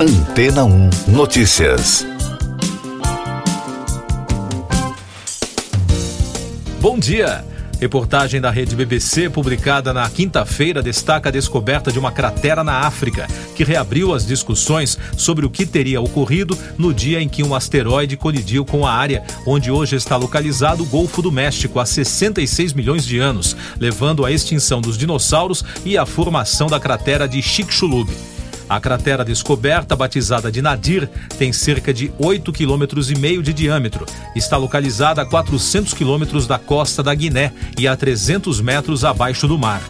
Antena 1 Notícias. Bom dia. Reportagem da rede BBC, publicada na quinta-feira, destaca a descoberta de uma cratera na África, que reabriu as discussões sobre o que teria ocorrido no dia em que um asteroide colidiu com a área onde hoje está localizado o Golfo do México há 66 milhões de anos, levando à extinção dos dinossauros e à formação da cratera de Chicxulub. A cratera descoberta, batizada de Nadir, tem cerca de 8,5 km de diâmetro. Está localizada a 400 quilômetros da costa da Guiné e a 300 metros abaixo do mar.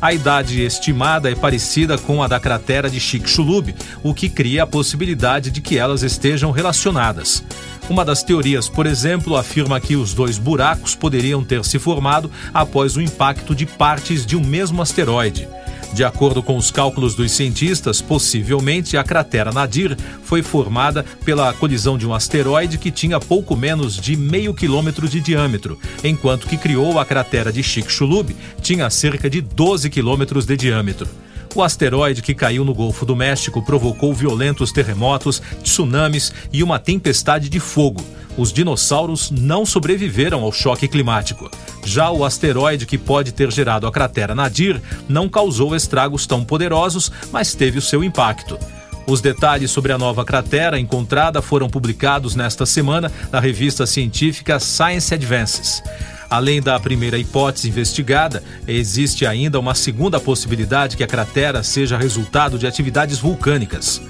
A idade estimada é parecida com a da cratera de Chicxulub, o que cria a possibilidade de que elas estejam relacionadas. Uma das teorias, por exemplo, afirma que os dois buracos poderiam ter se formado após o impacto de partes de um mesmo asteroide. De acordo com os cálculos dos cientistas, possivelmente a cratera Nadir foi formada pela colisão de um asteroide que tinha pouco menos de meio quilômetro de diâmetro, enquanto que criou a cratera de Chicxulub tinha cerca de 12 quilômetros de diâmetro. O asteroide que caiu no Golfo do México provocou violentos terremotos, tsunamis e uma tempestade de fogo os dinossauros não sobreviveram ao choque climático. Já o asteroide que pode ter gerado a cratera Nadir não causou estragos tão poderosos, mas teve o seu impacto. Os detalhes sobre a nova cratera encontrada foram publicados nesta semana na revista científica Science Advances. Além da primeira hipótese investigada, existe ainda uma segunda possibilidade que a cratera seja resultado de atividades vulcânicas.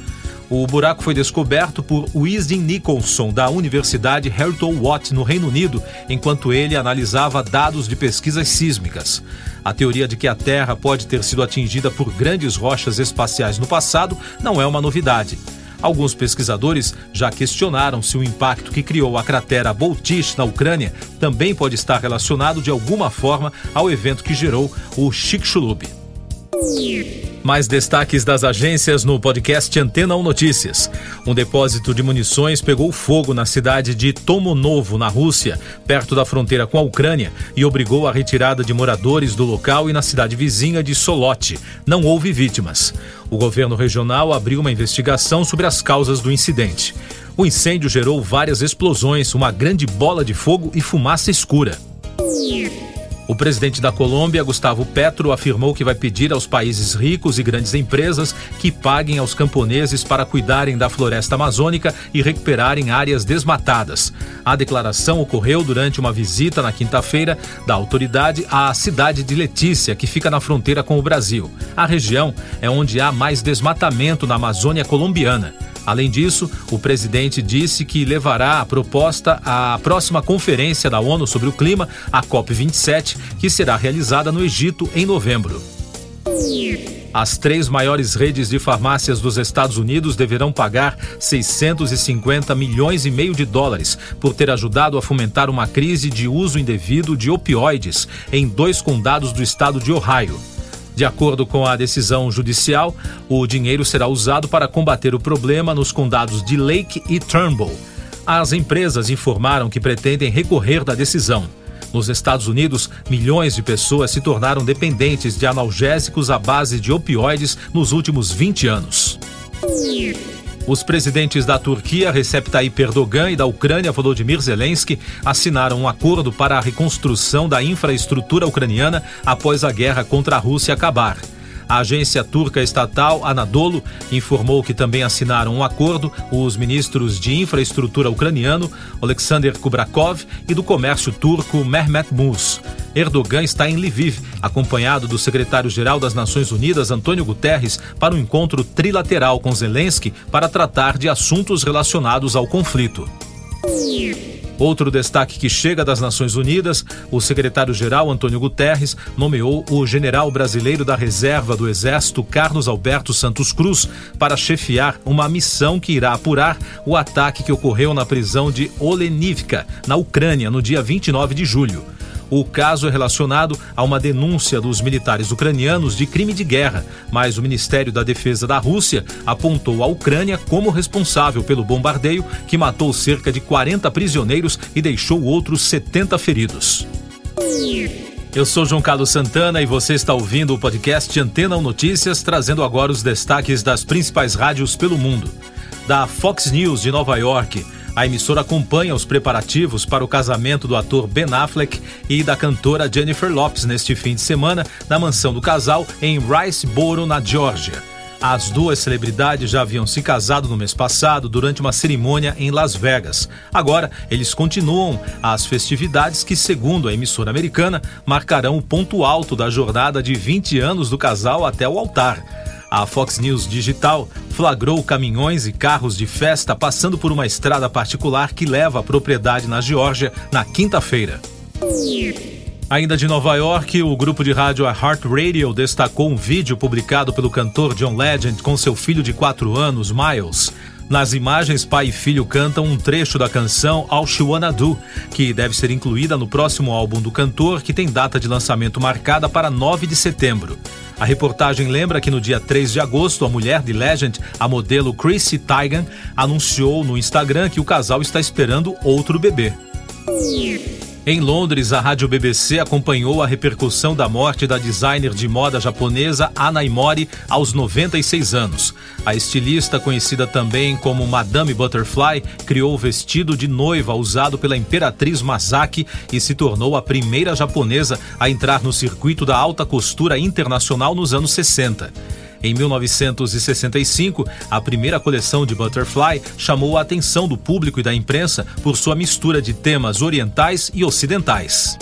O buraco foi descoberto por Wisdom Nicholson, da Universidade Hareton Watt, no Reino Unido, enquanto ele analisava dados de pesquisas sísmicas. A teoria de que a Terra pode ter sido atingida por grandes rochas espaciais no passado não é uma novidade. Alguns pesquisadores já questionaram se o impacto que criou a cratera Boltish na Ucrânia também pode estar relacionado de alguma forma ao evento que gerou o Chicxulub. Mais destaques das agências no podcast Antena 1 Notícias. Um depósito de munições pegou fogo na cidade de Tomonovo, na Rússia, perto da fronteira com a Ucrânia, e obrigou a retirada de moradores do local e na cidade vizinha de Solote. Não houve vítimas. O governo regional abriu uma investigação sobre as causas do incidente. O incêndio gerou várias explosões, uma grande bola de fogo e fumaça escura. O presidente da Colômbia, Gustavo Petro, afirmou que vai pedir aos países ricos e grandes empresas que paguem aos camponeses para cuidarem da floresta amazônica e recuperarem áreas desmatadas. A declaração ocorreu durante uma visita na quinta-feira da autoridade à cidade de Letícia, que fica na fronteira com o Brasil. A região é onde há mais desmatamento na Amazônia colombiana. Além disso, o presidente disse que levará a proposta à próxima conferência da ONU sobre o clima, a COP27, que será realizada no Egito em novembro. As três maiores redes de farmácias dos Estados Unidos deverão pagar 650 milhões e meio de dólares por ter ajudado a fomentar uma crise de uso indevido de opioides em dois condados do estado de Ohio. De acordo com a decisão judicial, o dinheiro será usado para combater o problema nos condados de Lake e Turnbull. As empresas informaram que pretendem recorrer da decisão. Nos Estados Unidos, milhões de pessoas se tornaram dependentes de analgésicos à base de opioides nos últimos 20 anos. Os presidentes da Turquia, Recep Tayyip Erdogan, e da Ucrânia, Volodymyr Zelensky, assinaram um acordo para a reconstrução da infraestrutura ucraniana após a guerra contra a Rússia acabar. A agência turca estatal Anadolu informou que também assinaram um acordo os ministros de infraestrutura ucraniano Alexander Kubrakov e do comércio turco Mehmet Muz. Erdogan está em Lviv, acompanhado do secretário-geral das Nações Unidas, Antônio Guterres, para um encontro trilateral com Zelensky para tratar de assuntos relacionados ao conflito. Outro destaque que chega das Nações Unidas, o secretário-geral Antônio Guterres nomeou o general brasileiro da reserva do Exército, Carlos Alberto Santos Cruz, para chefiar uma missão que irá apurar o ataque que ocorreu na prisão de Olenivka, na Ucrânia, no dia 29 de julho. O caso é relacionado a uma denúncia dos militares ucranianos de crime de guerra, mas o Ministério da Defesa da Rússia apontou a Ucrânia como responsável pelo bombardeio que matou cerca de 40 prisioneiros e deixou outros 70 feridos. Eu sou João Carlos Santana e você está ouvindo o podcast Antena 1 Notícias, trazendo agora os destaques das principais rádios pelo mundo. Da Fox News de Nova York, a emissora acompanha os preparativos para o casamento do ator Ben Affleck e da cantora Jennifer Lopes neste fim de semana na mansão do casal em Riceboro, na Geórgia. As duas celebridades já haviam se casado no mês passado durante uma cerimônia em Las Vegas. Agora, eles continuam as festividades que, segundo a emissora americana, marcarão o ponto alto da jornada de 20 anos do casal até o altar. A Fox News Digital flagrou caminhões e carros de festa passando por uma estrada particular que leva à propriedade na Geórgia na quinta-feira. Ainda de Nova York, o grupo de rádio Heart Radio destacou um vídeo publicado pelo cantor John Legend com seu filho de 4 anos, Miles. Nas imagens, pai e filho cantam um trecho da canção All She Wanna Do, que deve ser incluída no próximo álbum do cantor, que tem data de lançamento marcada para 9 de setembro. A reportagem lembra que no dia 3 de agosto, a mulher de Legend, a modelo Chrissy Teigen, anunciou no Instagram que o casal está esperando outro bebê. Em Londres, a rádio BBC acompanhou a repercussão da morte da designer de moda japonesa Ana Imori aos 96 anos. A estilista, conhecida também como Madame Butterfly, criou o vestido de noiva usado pela imperatriz Masaki e se tornou a primeira japonesa a entrar no circuito da alta costura internacional nos anos 60. Em 1965, a primeira coleção de Butterfly chamou a atenção do público e da imprensa por sua mistura de temas orientais e ocidentais.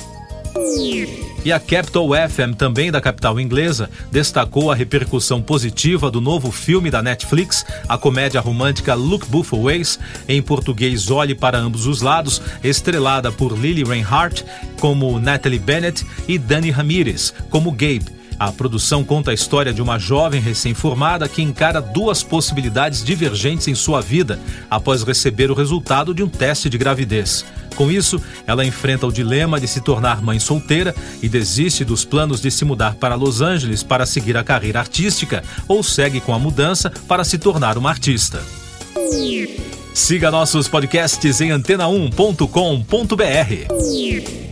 E a Capital FM, também da capital inglesa, destacou a repercussão positiva do novo filme da Netflix, a comédia romântica Look Both Ways, em português Olhe para Ambos os Lados, estrelada por Lily Reinhardt como Natalie Bennett e Danny Ramirez como Gabe a produção conta a história de uma jovem recém-formada que encara duas possibilidades divergentes em sua vida após receber o resultado de um teste de gravidez. Com isso, ela enfrenta o dilema de se tornar mãe solteira e desiste dos planos de se mudar para Los Angeles para seguir a carreira artística ou segue com a mudança para se tornar uma artista. Siga nossos podcasts em antena1.com.br.